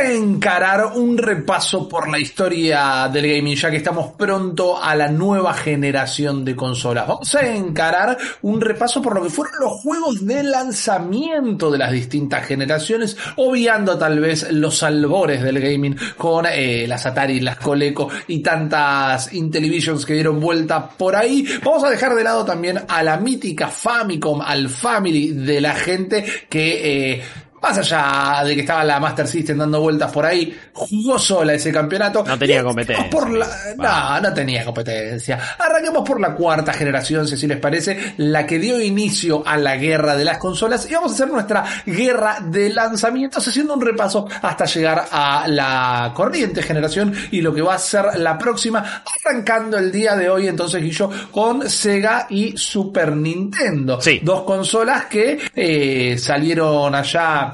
A encarar un repaso por la historia del gaming, ya que estamos pronto a la nueva generación de consolas. Vamos a encarar un repaso por lo que fueron los juegos de lanzamiento de las distintas generaciones, obviando tal vez los albores del gaming con eh, las Atari, las Coleco y tantas Intellivisions que dieron vuelta por ahí. Vamos a dejar de lado también a la mítica Famicom, al Family de la gente que... Eh, más allá de que estaba la Master System dando vueltas por ahí, jugó sola ese campeonato. No tenía competencia. Por la... No, no tenía competencia. Arranquemos por la cuarta generación, si así les parece, la que dio inicio a la guerra de las consolas. Y vamos a hacer nuestra guerra de lanzamientos, haciendo un repaso hasta llegar a la corriente generación y lo que va a ser la próxima, arrancando el día de hoy, entonces, Guillo, con Sega y Super Nintendo. Sí. Dos consolas que eh, salieron allá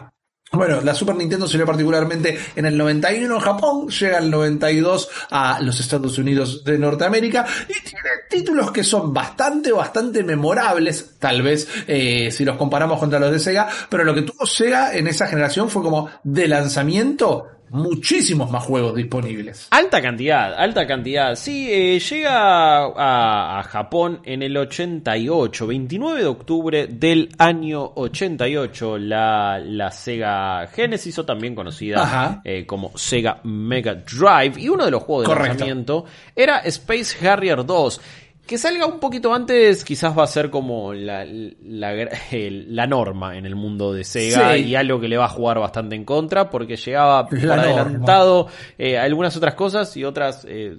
bueno, la Super Nintendo salió particularmente en el 91 en Japón, llega el 92 a los Estados Unidos de Norteamérica y tiene títulos que son bastante, bastante memorables, tal vez eh, si los comparamos contra los de Sega, pero lo que tuvo Sega en esa generación fue como de lanzamiento muchísimos más juegos disponibles. Alta cantidad, alta cantidad. Sí, eh, llega a, a, Japón en el 88, 29 de octubre del año 88, la, la Sega Genesis, o también conocida eh, como Sega Mega Drive. Y uno de los juegos de Correcto. lanzamiento era Space Harrier 2. Que salga un poquito antes quizás va a ser como la, la, el- la norma en el mundo de Sega Sí. y algo que le va a jugar bastante en contra porque llegaba por adelantado eh, algunas otras cosas y otras eh,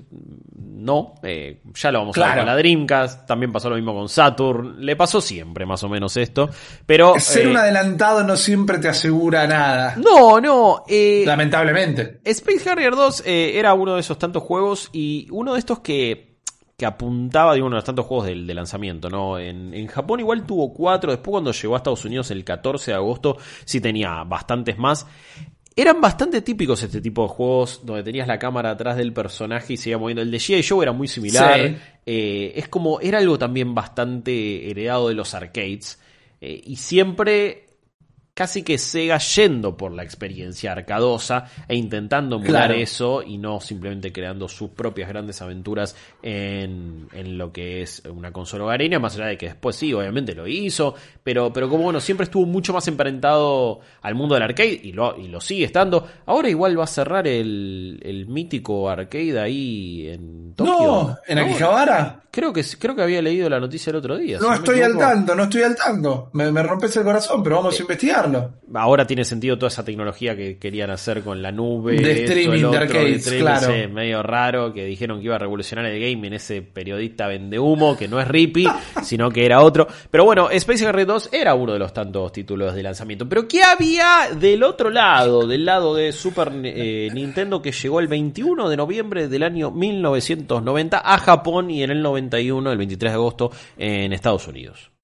no. Eh, ya lo vamos a ver con la Dreamcast, también pasó lo mismo con Saturn, le pasó siempre más o menos esto, pero... Ser eh, un adelantado no siempre te asegura nada. no, no, eh, Lamentablemente. Space Harrier 2 eh, era uno de esos tantos juegos y uno de estos que, que apuntaba, digo, uno de los tantos juegos del de lanzamiento, ¿no? En, en Japón igual tuvo cuatro, después cuando llegó a Estados Unidos el 14 de agosto sí tenía bastantes más. Eran bastante típicos este tipo de juegos donde tenías la cámara atrás del personaje y se iba moviendo. El de G.I. Joe era muy similar. Sí. Eh, es como, era algo también bastante heredado de los arcades. Eh, y siempre casi que Sega yendo por la experiencia arcadosa e intentando emular Claro. eso y no simplemente creando sus propias grandes aventuras en, en lo que es una consola hogareña, más allá de que después sí, obviamente lo hizo, pero, pero como bueno, siempre estuvo mucho más emparentado al mundo del arcade y lo, y lo sigue estando. Ahora igual va a cerrar el, el mítico arcade ahí en Tokio. No, en Akihabara. Creo que, creo que había leído la noticia el otro día. No estoy al tanto, no estoy al tanto. Me, me rompes el corazón, pero vamos a ahora tiene sentido toda esa tecnología que querían hacer con la nube. De streaming de arcades, streaming, claro. sí, medio raro, que dijeron que iba a revolucionar el gaming, ese periodista vende humo, que no es Rippy, sino que era otro. Pero bueno, Space Harrier 2 era uno de los tantos títulos de lanzamiento. Pero ¿qué había del otro lado, del lado de Super eh, Nintendo, que llegó el 21 de noviembre del año 1990 a Japón y en el 91, el 23 de agosto, en Estados Unidos?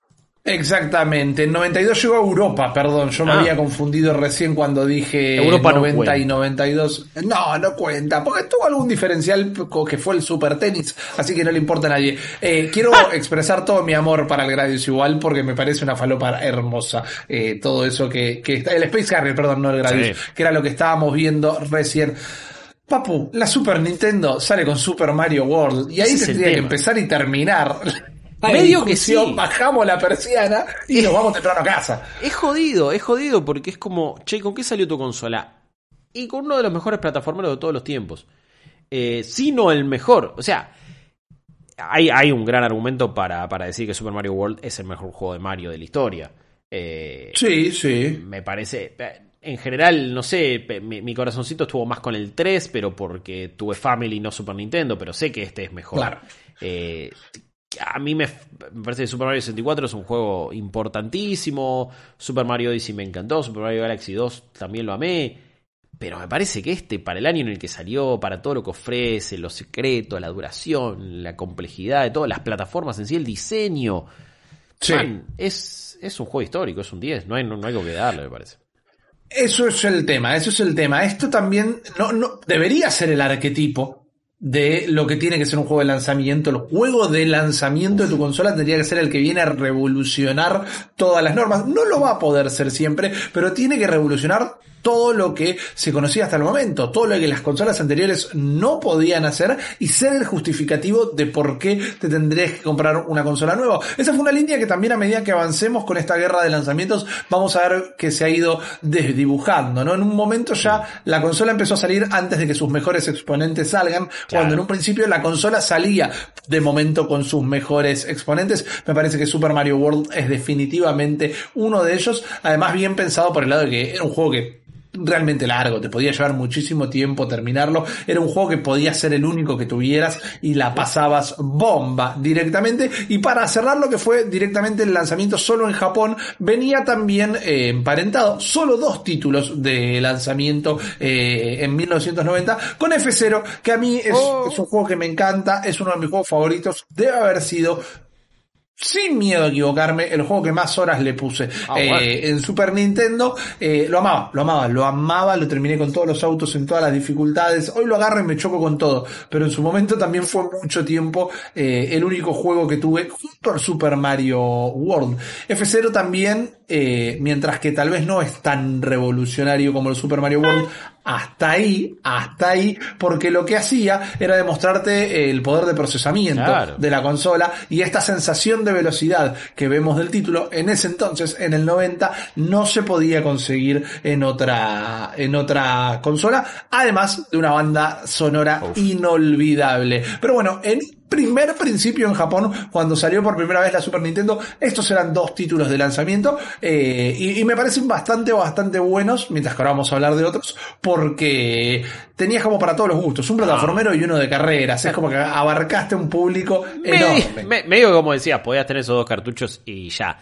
Exactamente. En 92 llegó a Europa, perdón. Yo me Ah. había confundido recién cuando dije Europa no 90 y cuenta. 92. No, no cuenta, porque tuvo algún diferencial que fue el Super Tenis, así que no le importa a nadie. Eh, quiero expresar todo mi amor para el Gradius igual, porque me parece una falopa hermosa. Eh, todo eso que, que está. El Space Harrier, perdón, no el Gradius, Sí. que era lo que estábamos viendo recién. Papu, la Super Nintendo sale con Super Mario World y ahí Ese tendría que empezar y terminar. Medio que sí. Bajamos la persiana y nos vamos temprano a casa. Es jodido, es jodido porque es como, che, ¿con qué salió tu consola? Y con uno de los mejores plataformeros de todos los tiempos. Eh, si no el mejor. O sea, hay, hay un gran argumento para, para decir que Super Mario World es el mejor juego de Mario de la historia. Eh, Sí, sí. me parece. eh, En general, no sé, mi, mi corazoncito estuvo más con el 3, pero porque tuve Family, no Super Nintendo, pero sé que este es mejor. Claro. Eh, a mí me, me parece que Super Mario 64 es un juego importantísimo. Super Mario Odyssey me encantó. Super Mario Galaxy 2 también lo amé. Pero me parece que este, para el año en el que salió, para todo lo que ofrece, los secretos, la duración, la complejidad de todas las plataformas en sí, el diseño. Sí. man, es, es un juego histórico, es un 10, no hay, no, no hay algo que darle, me parece. Eso es el tema, eso es el tema. Esto también no, no debería ser el arquetipo de lo que tiene que ser un juego de lanzamiento. El juego de lanzamiento de tu consola tendría que ser el que viene a revolucionar todas las normas. No lo va a poder ser siempre, pero tiene que revolucionar todo lo que se conocía hasta el momento, todo lo que las consolas anteriores no podían hacer y ser el justificativo de por qué te tendrías que comprar una consola nueva. Esa fue una línea que también a medida que avancemos con esta guerra de lanzamientos vamos a ver que se ha ido desdibujando, ¿no? En un momento ya la consola empezó a salir antes de que sus mejores exponentes salgan, cuando en un principio la consola salía de momento con sus mejores exponentes. Me parece que Super Mario World es definitivamente uno de ellos, además bien pensado por el lado de que era un juego que realmente largo, te podía llevar muchísimo tiempo terminarlo, era un juego que podía ser el único que tuvieras y la pasabas bomba directamente. Y para cerrar lo que fue directamente el lanzamiento solo en Japón venía también eh, emparentado solo dos títulos de lanzamiento eh, en 1990 con F0 que a mí es, Oh. es un juego que me encanta, es uno de mis juegos favoritos, debe haber sido sin miedo a equivocarme, el juego que más horas le puse Ah, eh, en Super Nintendo. eh, lo amaba, lo amaba, lo amaba, lo terminé con todos los autos en todas las dificultades. Hoy lo agarro y me choco con todo, pero en su momento también fue mucho tiempo eh, el único juego que tuve junto al Super Mario World. F0 también, mientras que tal vez no es tan revolucionario como el Super Mario World, hasta ahí, hasta ahí, porque lo que hacía era demostrarte el poder de procesamiento Claro. de la consola y esta sensación de velocidad que vemos del título en ese entonces, en el 90, no se podía conseguir en otra, en otra consola, además de una banda sonora inolvidable. Pero bueno, en primer principio en Japón, cuando salió por primera vez la Super Nintendo, estos eran dos títulos de lanzamiento eh, y, y me parecen bastante, bastante buenos, mientras que ahora vamos a hablar de otros, porque tenías como para todos los gustos, un plataformero y uno de carreras, es como que abarcaste un público enorme. Me, me, me digo como decías, podías tener esos dos cartuchos y ya.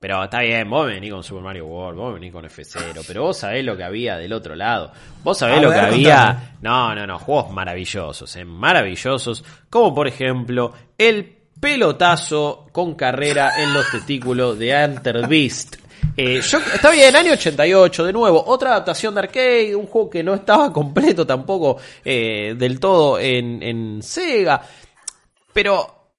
Pero está bien, vos venís con Super Mario World, vos venís con F0, pero vos sabés lo que había del otro lado. Vos sabés lo que había. contame. No, no, no, juegos maravillosos, eh, maravillosos. Como por ejemplo, el pelotazo con carrera en los testículos de Enter Beast. Eh, yo, está bien, año 88, de nuevo, otra adaptación de arcade, un juego que no estaba completo tampoco eh, del todo en, en Sega, pero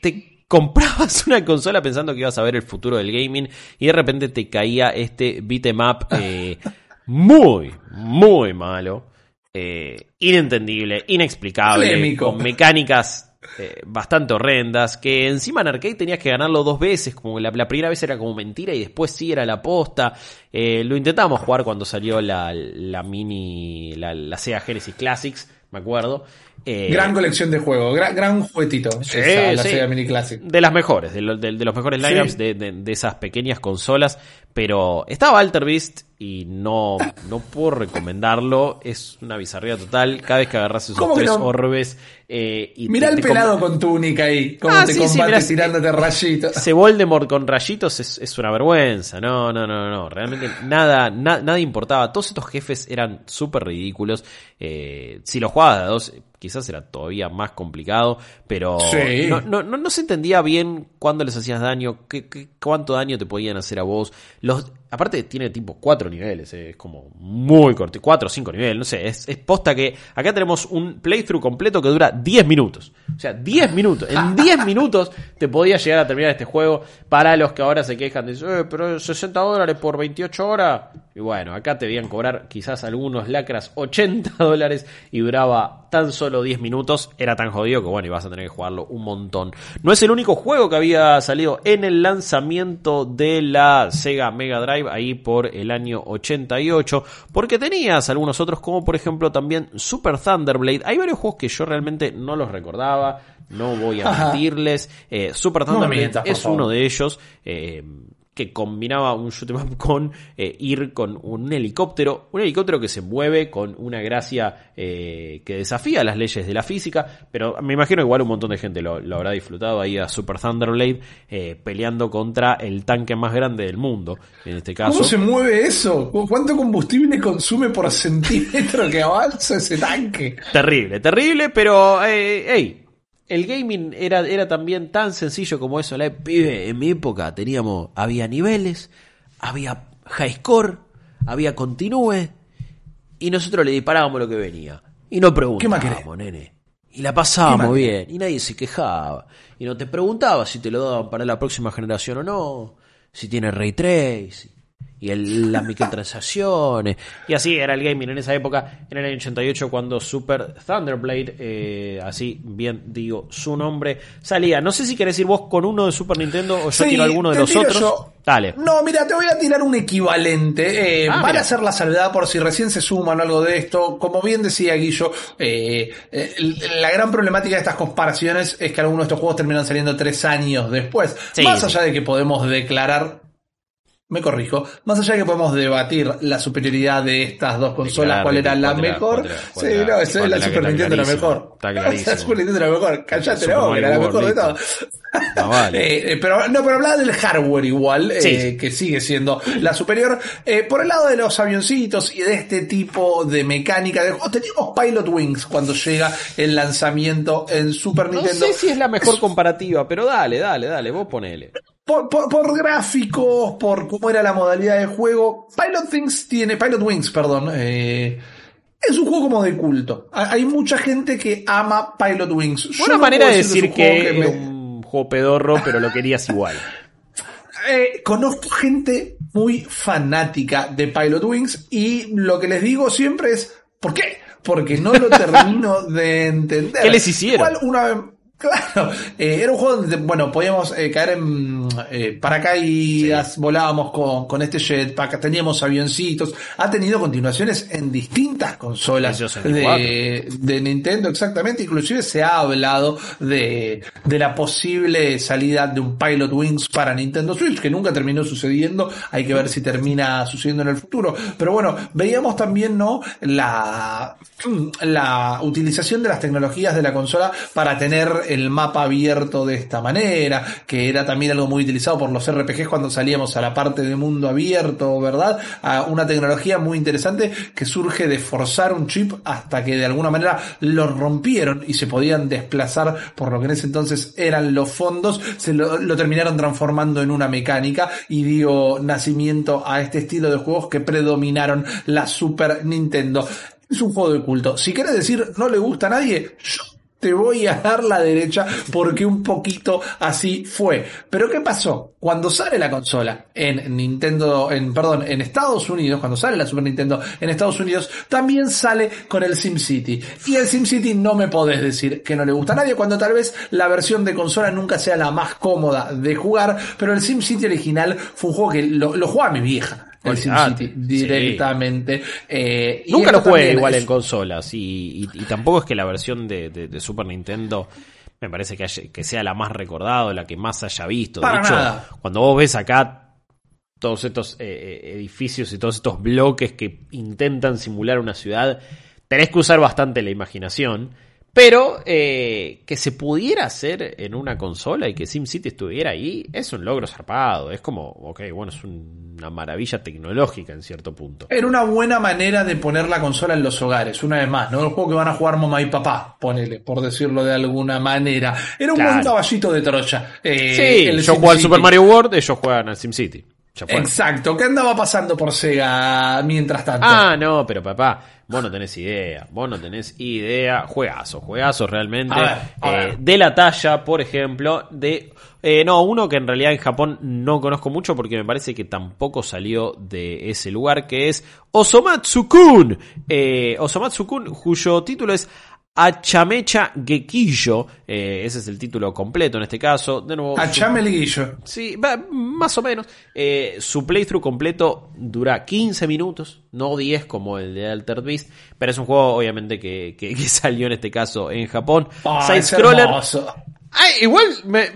te comprabas una consola pensando que ibas a ver el futuro del gaming y de repente te caía este beat'em up eh, muy, muy malo, eh, inentendible, inexplicable, con mecánicas eh, bastante horrendas, que encima en arcade tenías que ganarlo dos veces, como la, la primera vez era como mentira y después sí era la posta. Eh, lo intentamos jugar cuando salió la, la mini, la, la Sega Genesis Classics, me acuerdo. Eh, Gran colección de juegos, gran, gran juguetito. Sí, esa, la sí. Sega Mini Classic. De las mejores, de, lo- de- de los mejores lineups de- de esas pequeñas consolas. Pero estaba Alter Beast y no, no puedo recomendarlo. Es una bizarría total. Cada vez que agarras esos ¿Cómo tres no? orbes. eh, y Mirá te- el te pelado con túnica ahí, como Ah, te sí, sí, combate mirá, tirándote rayitos. Ese Voldemort con rayitos es, es una vergüenza. No, no, no, no. Realmente nada, na- nada importaba. Todos estos jefes eran súper ridículos. Eh, si los jugabas a dos, quizás era todavía más complicado. Pero Sí. no, no, no, no se entendía bien cuándo les hacías daño, qué, qué- cuánto daño te podían hacer a vos. Los, aparte tiene tipo cuatro niveles, eh, es como muy corto, cuatro o cinco niveles, no sé, es, es posta que acá tenemos un playthrough completo que dura 10 minutos. O sea, 10 minutos. En 10 minutos te podías llegar a terminar este juego. Para los que ahora se quejan de, eh, pero 60 dólares por 28 horas. Y bueno, acá te debían cobrar quizás algunos lacras 80 dólares y duraba tan solo 10 minutos. Era tan jodido que bueno, ibas a tener que jugarlo un montón. No es el único juego que había salido en el lanzamiento de la Sega Mega Drive ahí por el año 88. Porque tenías algunos otros como por ejemplo también Super Thunderblade. Hay varios juegos que yo realmente no los recordaba. No voy a mentirles. Eh, Super No Thunderblade mientas, por es favor. uno de ellos. eh, que combinaba un shoot 'em up con eh, ir con un helicóptero, un helicóptero que se mueve con una gracia eh, que desafía las leyes de la física, pero me imagino que igual un montón de gente lo, lo habrá disfrutado ahí a Super Thunderblade eh, peleando contra el tanque más grande del mundo, en este caso. ¿Cómo se mueve eso? ¿Cuánto combustible consume por centímetro que avanza ese tanque? Terrible, terrible, pero eh, hey, el gaming era, era también tan sencillo como eso. La, pibe, en mi época teníamos, había niveles, había high score, había continúe, y nosotros le disparábamos lo que venía. Y no preguntábamos, nene. Y la pasábamos bien, y nadie se quejaba. Y no te preguntaba si te lo daban para la próxima generación o no, si tiene ray trace y el, las microtransacciones. Y así era el gaming en esa época, en el año 88, cuando Super Thunderblade, eh, así bien digo su nombre, salía. No sé si querés ir vos con uno de Super Nintendo o yo tiro alguno de los otros. Dale. No, mira, te voy a tirar un equivalente. Eh, ah, van a hacer la salvedad por si recién se suman algo de esto. Como bien decía Guillo, eh, eh, la gran problemática de estas comparaciones es que algunos de estos juegos terminan saliendo tres años después. Más allá de que podemos declarar me corrijo, más allá de que podemos debatir la superioridad de estas dos consolas, cuál era la mejor. sí, no, es la Super Nintendo la mejor. Está clarísimo. La Super Nintendo la mejor. Callate la boca, era la mejor de todas. No, vale. Eh, eh, pero, no, pero hablaba del hardware igual, eh, que sigue siendo la superior. por el lado de los avioncitos y de este tipo de mecánica de juegos, teníamos Pilot Wings cuando llega el lanzamiento en Super Nintendo. No sé si es la mejor comparativa, pero dale, dale, dale, vos ponele. Por, por, gráficos, por cómo era la modalidad de juego, Pilot Wings tiene, Pilot Wings, perdón, eh, es un juego como de culto. Hay mucha gente que ama Pilot Wings. Una manera de decir que, es un juego pedorro, pero lo querías igual. Eh, conozco gente muy fanática de Pilot Wings y lo que les digo siempre es, ¿por qué? Porque no lo termino de entender. ¿Qué les hicieron? Igual una Claro, eh, era un juego donde, bueno, podíamos eh, caer en eh, paracaídas, volábamos con, con este jetpack, teníamos avioncitos, ha tenido continuaciones en distintas consolas de, de, Nintendo, exactamente, inclusive se ha hablado de, de la posible salida de un Pilot Wings para Nintendo Switch, que nunca terminó sucediendo, hay que ver si termina sucediendo en el futuro, pero bueno, veíamos también, ¿no? La, la utilización de las tecnologías de la consola para tener el mapa abierto de esta manera, que era también algo muy utilizado por los RPGs cuando salíamos a la parte de mundo abierto, ¿verdad? A una tecnología muy interesante que surge de forzar un chip hasta que de alguna manera lo rompieron y se podían desplazar por lo que en ese entonces eran los fondos, se lo, terminaron transformando en una mecánica y dio nacimiento a este estilo de juegos que predominaron la Super Nintendo. Es un juego de culto. Si quieres decir no le gusta a nadie, yo te voy a dar la derecha porque un poquito así fue. Pero ¿qué pasó? Cuando sale la consola en Nintendo, en, perdón, en Estados Unidos, cuando sale la Super Nintendo en Estados Unidos, también sale con el SimCity. Y el SimCity no me podés decir que no le gusta a nadie cuando tal vez la versión de consola nunca sea la más cómoda de jugar, pero el SimCity original fue un juego que lo, lo jugaba mi vieja el SimCity directamente. Eh, Nunca lo jugué igual en consolas y, tampoco es que la versión de, Super Nintendo me parece que, que sea la más recordada, la que más haya visto. de hecho, cuando vos ves acá todos estos eh, eh, edificios y todos estos bloques que intentan simular una ciudad, tenés que usar bastante la imaginación. Pero eh, que se pudiera hacer en una consola y que SimCity estuviera ahí es un logro zarpado. Es como, ok, bueno, es una maravilla tecnológica en cierto punto. Era una buena manera de poner la consola en los hogares, una vez más, ¿no? El juego que van a jugar mamá y papá, ponele, por decirlo de alguna manera. Era un buen caballito de trocha. Eh, sí, yo juego al Super Mario World, ellos juegan al SimCity. Exacto, ¿qué andaba pasando por Sega mientras tanto? Ah, no, pero papá, vos no tenés idea, vos no tenés idea, juegazo, juegazo realmente, eh, de la talla, por ejemplo, de, eh, no, uno que en realidad en Japón no conozco mucho porque me parece que tampoco salió de ese lugar, que es Osomatsu-kun, eh, Osomatsu-kun, cuyo título es Achamecha Gekillo, eh, ese es el título completo en este caso. De nuevo, Guillo. Sí, más o menos. Eh, su playthrough completo dura 15 minutos, no 10 como el de Altered Beast, pero es un juego obviamente que, que, salió en este caso en Japón. Ah, Side scroller. igual me,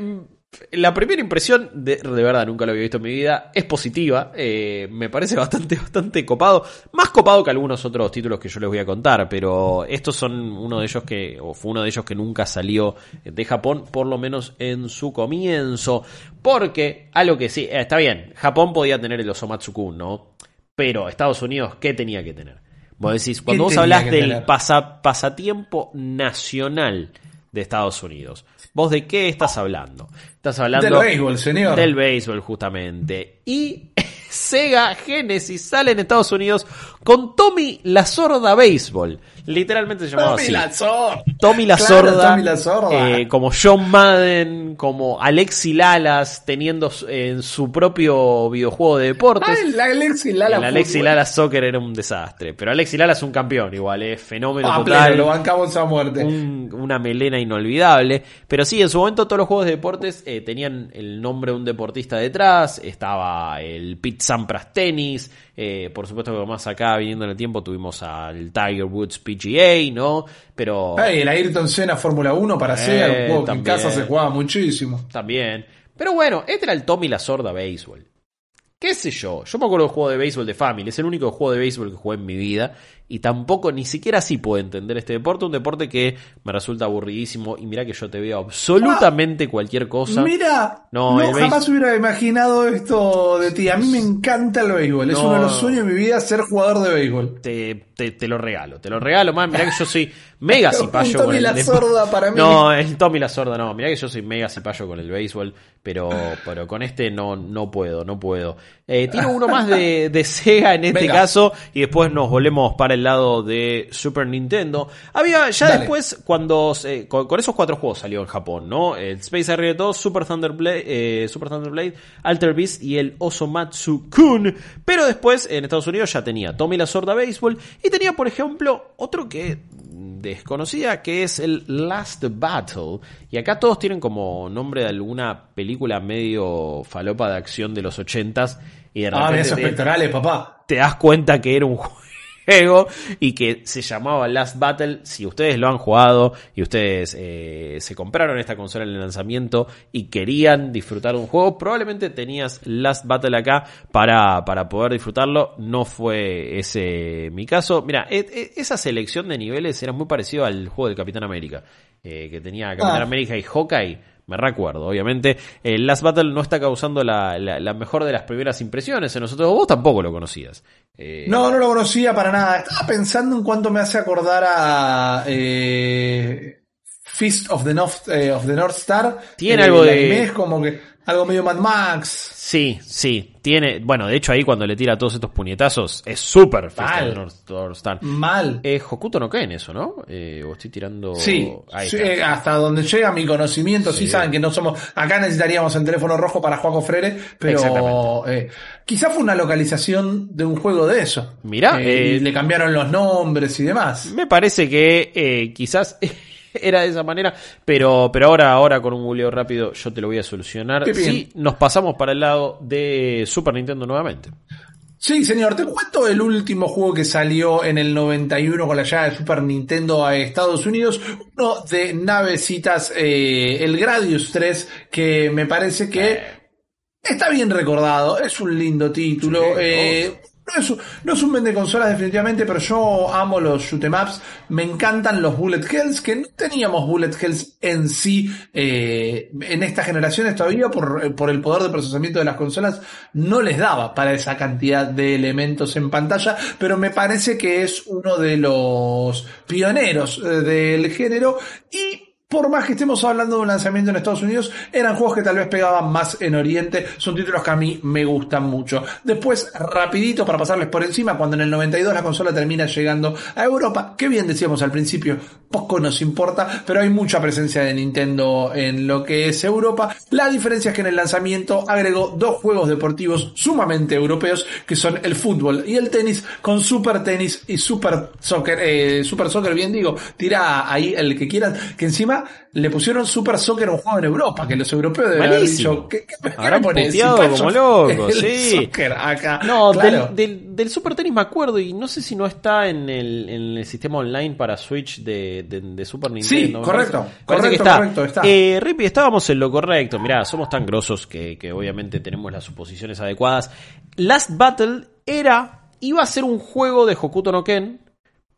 la primera impresión, de, de, verdad nunca lo había visto en mi vida, es positiva. Eh, me parece bastante, bastante copado. Más copado que algunos otros títulos que yo les voy a contar, pero estos son uno de ellos que, o fue uno de ellos que nunca salió de Japón, por lo menos en su comienzo. Porque, algo que sí, eh, está bien, Japón podía tener el Osomatsu-kun, ¿no? Pero Estados Unidos, ¿qué tenía que tener? Vos decís, cuando vos hablas del pasatiempo nacional de Estados Unidos. ¿Vos de qué estás hablando? Estás hablando Del béisbol, señor. Del béisbol, justamente. Y Sega Genesis sale en Estados Unidos con Tommy la Sorda Béisbol. Literalmente se llamaba Tommy así. la. Tommy la Claro, Sorda, Tommy la Sorda. eh, como John Madden, como Alexi Lalas, teniendo en su propio videojuego de deportes. Ah, el Alexi Lala. el Alexi. Lala Soccer era un desastre, pero Alexi Lala es un campeón igual, es fenómeno Ah, total. pleno, lo bancamos a muerte. un- una melena inolvidable. Pero sí, en su momento todos los juegos de deportes eh, tenían el nombre de un deportista detrás. Estaba el Pete Sampras Tennis. Eh, por supuesto que más acá, viniendo en el tiempo, tuvimos al Tiger Woods PGA, ¿no? Pero Hey, el Ayrton Senna Fórmula 1 para Eh, Sega, un juego que en casa se jugaba muchísimo. también. Pero bueno, este era el Tommy la Sorda Béisbol. ¿Qué sé yo? Yo me acuerdo del juego de béisbol de Family. Es el único juego de béisbol que jugué en mi vida. Y tampoco, ni siquiera así puedo entender este deporte. Un deporte que me resulta aburridísimo. Y mira que yo te veo absolutamente cualquier cosa. Mira, No, no, el béis- jamás hubiera imaginado esto de ti. A mí me encanta el béisbol. Es No. uno de los sueños de mi vida ser jugador de béisbol. Te, te, te lo regalo, te lo regalo, man. Mirá que yo soy mega cipayo con el la sorda para mí. No, el Tommy la sorda no. Mirá que yo soy mega cipayo con el béisbol, pero, pero con este no, no puedo, no puedo. Eh, tiro uno más de, de Sega en este Venga. caso y después nos volvemos para el lado de Super Nintendo. Había ya Dale. después, cuando eh, con, con esos cuatro juegos salió en Japón, ¿no? El Space Harrier 2, Super Thunderblade, eh, Super Thunderblade, Alter Beast y el Osomatsu Kun. Pero después en Estados Unidos ya tenía Tommy la Sorda Baseball y tenía, por ejemplo, otro que desconocida que es el Last Battle. Y acá todos tienen como nombre de alguna película medio falopa de acción de los ochentas. Y de Ah, repente esos te- pectorales, papá. te das cuenta que era un juego y que se llamaba Last Battle. Si ustedes lo han jugado y ustedes eh, se compraron esta consola en el lanzamiento y querían disfrutar de un juego, probablemente tenías Last Battle acá para, para poder disfrutarlo. No fue ese mi caso. Mira, e- e- esa selección de niveles era muy parecido al juego del Capitán América, eh, que tenía Capitán Ah. América y Hawkeye. Me recuerdo, obviamente. El Last Battle no está causando la, la- la mejor de las primeras impresiones en nosotros. Vos tampoco lo conocías. Eh, No, no lo conocía para nada. Estaba pensando en cuánto me hace acordar a eh, Fist of the North, eh, of the North Star. Tiene Eh, algo de- es como que algo medio Mad Max. Sí, sí. Tiene. Bueno, de hecho, ahí cuando le tira todos estos puñetazos, es súper Mal. Mal. Eh, Hokuto no Ken eso, ¿no? Eh, o estoy tirando. Sí, Ahí sí, eh, hasta donde llega mi conocimiento, sí. Sí. saben que no somos, acá necesitaríamos el teléfono rojo para Juaco Freire, pero eh, quizá fue una localización de un juego de eso. Mirá, Eh, le cambiaron los nombres y demás. Me parece que eh, quizás era de esa manera, pero, pero ahora, ahora con un googleo rápido yo te lo voy a solucionar. Qué bien. Sí, nos pasamos para el lado de Super Nintendo nuevamente. Sí, señor, te cuento el último juego que salió en el 91 con la llegada de Super Nintendo a Estados Unidos, uno de navecitas, eh, el Gradius 3, que me parece que está bien recordado, es un lindo título. Sí, eh, no, es, un- no es un vende consolas definitivamente, pero yo amo los shoot 'em ups, me encantan los bullet hells, que no teníamos bullet hells en sí eh, en estas generaciones. Todavía por, por el poder de procesamiento de las consolas no les daba para esa cantidad de elementos en pantalla, pero me parece que es uno de los pioneros eh, del género. Y por más que estemos hablando de un lanzamiento en Estados Unidos, eran juegos que tal vez pegaban más en Oriente, son títulos que a mí me gustan mucho. Después, rapidito para pasarles por encima, cuando en el 92 la consola termina llegando a Europa, que bien decíamos al principio, poco nos importa, pero hay mucha presencia de Nintendo en lo que es Europa. La diferencia es que en el lanzamiento agregó dos juegos deportivos sumamente europeos, que son el fútbol y el tenis, con Super Tenis y Super Soccer, eh, Super Soccer, bien digo, tira ahí el que quieran, que encima le pusieron Super Soccer a un juego en Europa, que los europeos deben haber dicho, ¿qué, Habrán como locos, sí. soccer acá. No, Claro. del, del, del Super Tennis me acuerdo y no sé si no está en el, en el sistema online para Switch de, de, de Super Nintendo. Me correcto, parece- parece que correcto, está. correcto, está. Eh, Rippy, estábamos en lo correcto. Mirá, somos tan grosos que, que obviamente tenemos las suposiciones adecuadas. Last Battle era, iba a ser un juego de Hokuto no Ken,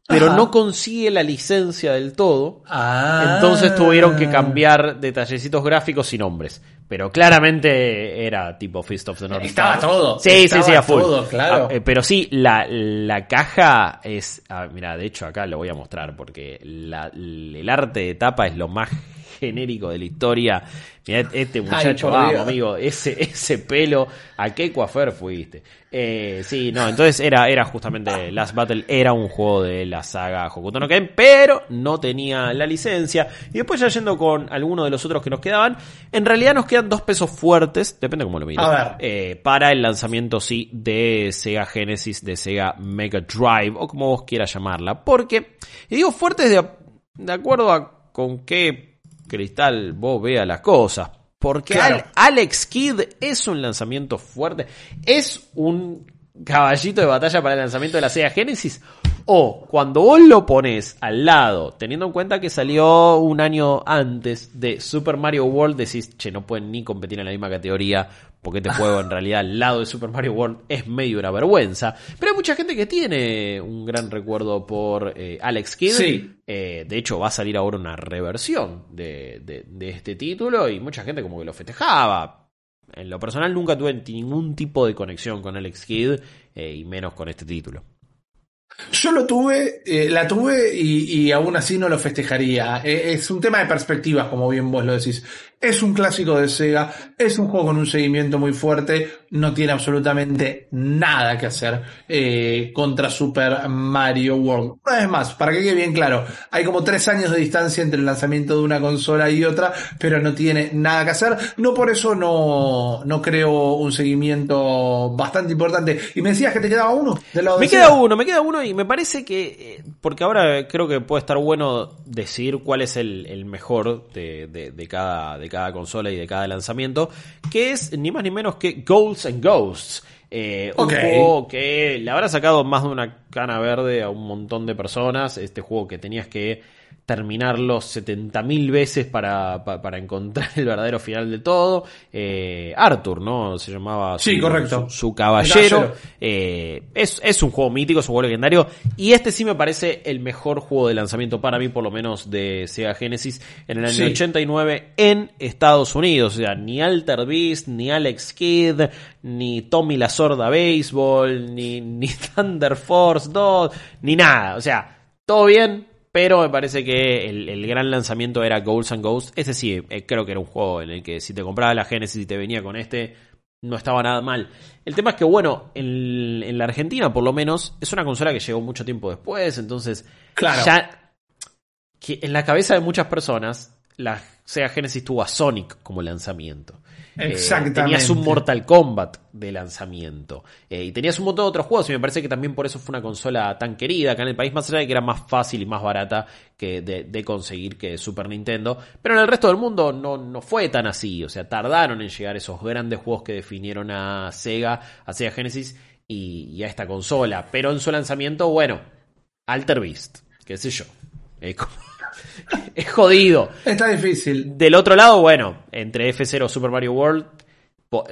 pero Ajá. no consigue la licencia del todo. Ah. Entonces tuvieron que cambiar detallecitos gráficos y nombres. Pero claramente era tipo Fist of the North Estaba Star. todo, Sí, sí, estaba sí, a full. todo, claro. Ah, eh, pero sí, la, la caja es. ah, mira, de hecho acá lo voy a mostrar porque la- el arte de tapa es lo más genérico de la historia. Mirá, este muchacho, vamos, Dios. amigo, ese, ese pelo, ¿a qué coafer fuiste? Eh, sí, no, entonces era, era justamente Last Battle, era un juego de la saga Hokuto no Ken, pero no tenía la licencia. Y después ya yendo con alguno de los otros que nos quedaban, en realidad nos quedan dos pesos fuertes, depende cómo lo mires, eh, para el lanzamiento, sí, de Sega Genesis, de Sega Mega Drive, o como vos quieras llamarla. Porque, y digo fuertes de, de acuerdo a con qué cristal vos veas las cosas. Porque Claro. Alex Kidd es un lanzamiento fuerte. Es un caballito de batalla para el lanzamiento de la Sega Genesis. O cuando vos lo pones al lado, teniendo en cuenta que salió un año antes de Super Mario World, decís, che, no pueden ni competir en la misma categoría, porque este juego en realidad al lado de Super Mario World es medio una vergüenza. Pero hay mucha gente que tiene un gran recuerdo por eh, Alex Kidd. Sí. Eh, de hecho, va a salir ahora una reversión de, de- de este título y mucha gente como que lo festejaba. En lo personal nunca tuve ningún tipo de conexión con Alex Kidd eh, y menos con este título. Yo lo tuve, eh, la tuve y, y aún así no lo festejaría. Eh, es un tema de perspectivas, como bien vos lo decís. Es un clásico de Sega, es un juego con un seguimiento muy fuerte, no tiene absolutamente nada que hacer eh, contra Super Mario World. Una vez más, para que quede bien claro, hay como tres años de distancia entre el lanzamiento de una consola y otra, pero no tiene nada que hacer. No por eso no, no creo un seguimiento bastante importante. Y me decías que te quedaba uno del lado de Me queda Sega. uno, me queda uno y me parece que, eh, porque ahora creo que puede estar bueno decir cuál es el, el mejor de, de- de cada, de cada consola y de cada lanzamiento, que es ni más ni menos que Goals and Ghosts. Eh, un juego que le habrá sacado más de una cana verde a un montón de personas. Este juego que tenías que terminarlo 70.000 veces para, pa- para encontrar el verdadero final de todo. Eh, Arthur, ¿no? Se llamaba Sí, correcto. su, su caballero. Eh, es, es un juego mítico, es un juego legendario. Y este sí me parece el mejor juego de lanzamiento para mí, por lo menos de Sega Genesis, en el año Sí. 89 en Estados Unidos. O sea, ni Alter Beast, ni Alex Kidd, ni Tommy la Sorda Baseball, ni, ni Thunder Force 2, ni nada. O sea, todo bien. Pero me parece que el, el gran lanzamiento era Goals and Ghosts. Ese sí, eh, creo que era un juego en el que si te comprabas la Genesis y te venía con este, no estaba nada mal. El tema es que, bueno, en, en la Argentina por lo menos, es una consola que llegó mucho tiempo después, entonces Claro. ya que en la cabeza de muchas personas, la Sega Genesis tuvo a Sonic como lanzamiento. Eh, Exactamente. tenías un Mortal Kombat de lanzamiento. Eh, y tenías un montón de otros juegos. Y me parece que también por eso fue una consola tan querida acá en el país. Más allá que era más fácil y más barata que de, conseguir que Super Nintendo. Pero en el resto del mundo no, no fue tan así. O sea, tardaron en llegar esos grandes juegos que definieron a Sega, a Sega Genesis y, a esta consola. Pero en su lanzamiento, bueno, Alter Beast, qué sé yo. Como- es jodido. Está difícil. Del otro lado, bueno, entre F0 Super Mario World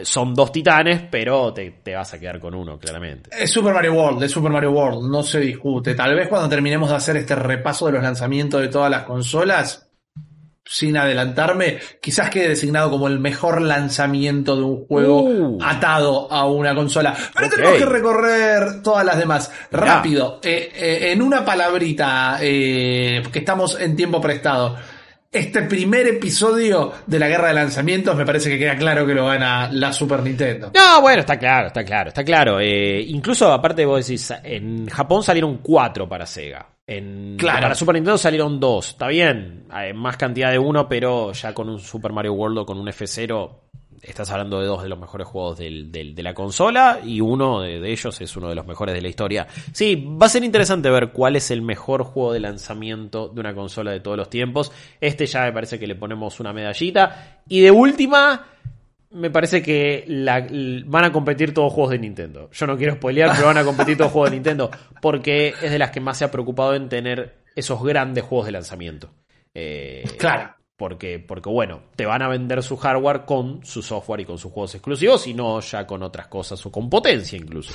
son dos titanes, pero te, te vas a quedar con uno, claramente. Es Super Mario World, es Super Mario World, no se discute. Tal vez cuando terminemos de hacer este repaso de los lanzamientos de todas las consolas, sin adelantarme, quizás quede designado como el mejor lanzamiento de un juego Uh. atado a una consola. Pero tenemos que recorrer todas las demás. Mirá. Rápido, eh, eh, en una palabrita, eh, que estamos en tiempo prestado. Este primer episodio de la guerra de lanzamientos me parece que queda claro que lo gana la Super Nintendo. No, bueno, está claro, está claro, está claro. Eh, incluso, aparte, vos decís, en Japón salieron cuatro para Sega. En, Claro. Para Super Nintendo salieron dos. Está bien, hay más cantidad de uno, pero ya con un Super Mario World o con un F0, estás hablando de dos de los mejores juegos del- del- de la consola y uno de, de ellos es uno de los mejores de la historia. Sí, va a ser interesante ver cuál es el mejor juego de lanzamiento de una consola de todos los tiempos. Este ya me parece que le ponemos una medallita. Y de última, me parece que la- van a competir todos juegos de Nintendo. Yo no quiero spoilear, pero van a competir todos juegos de Nintendo. Porque es de las que más se ha preocupado en tener esos grandes juegos de lanzamiento. Eh, Claro. Porque, porque, bueno, te van a vender su hardware con su software y con sus juegos exclusivos y no ya con otras cosas o con potencia incluso.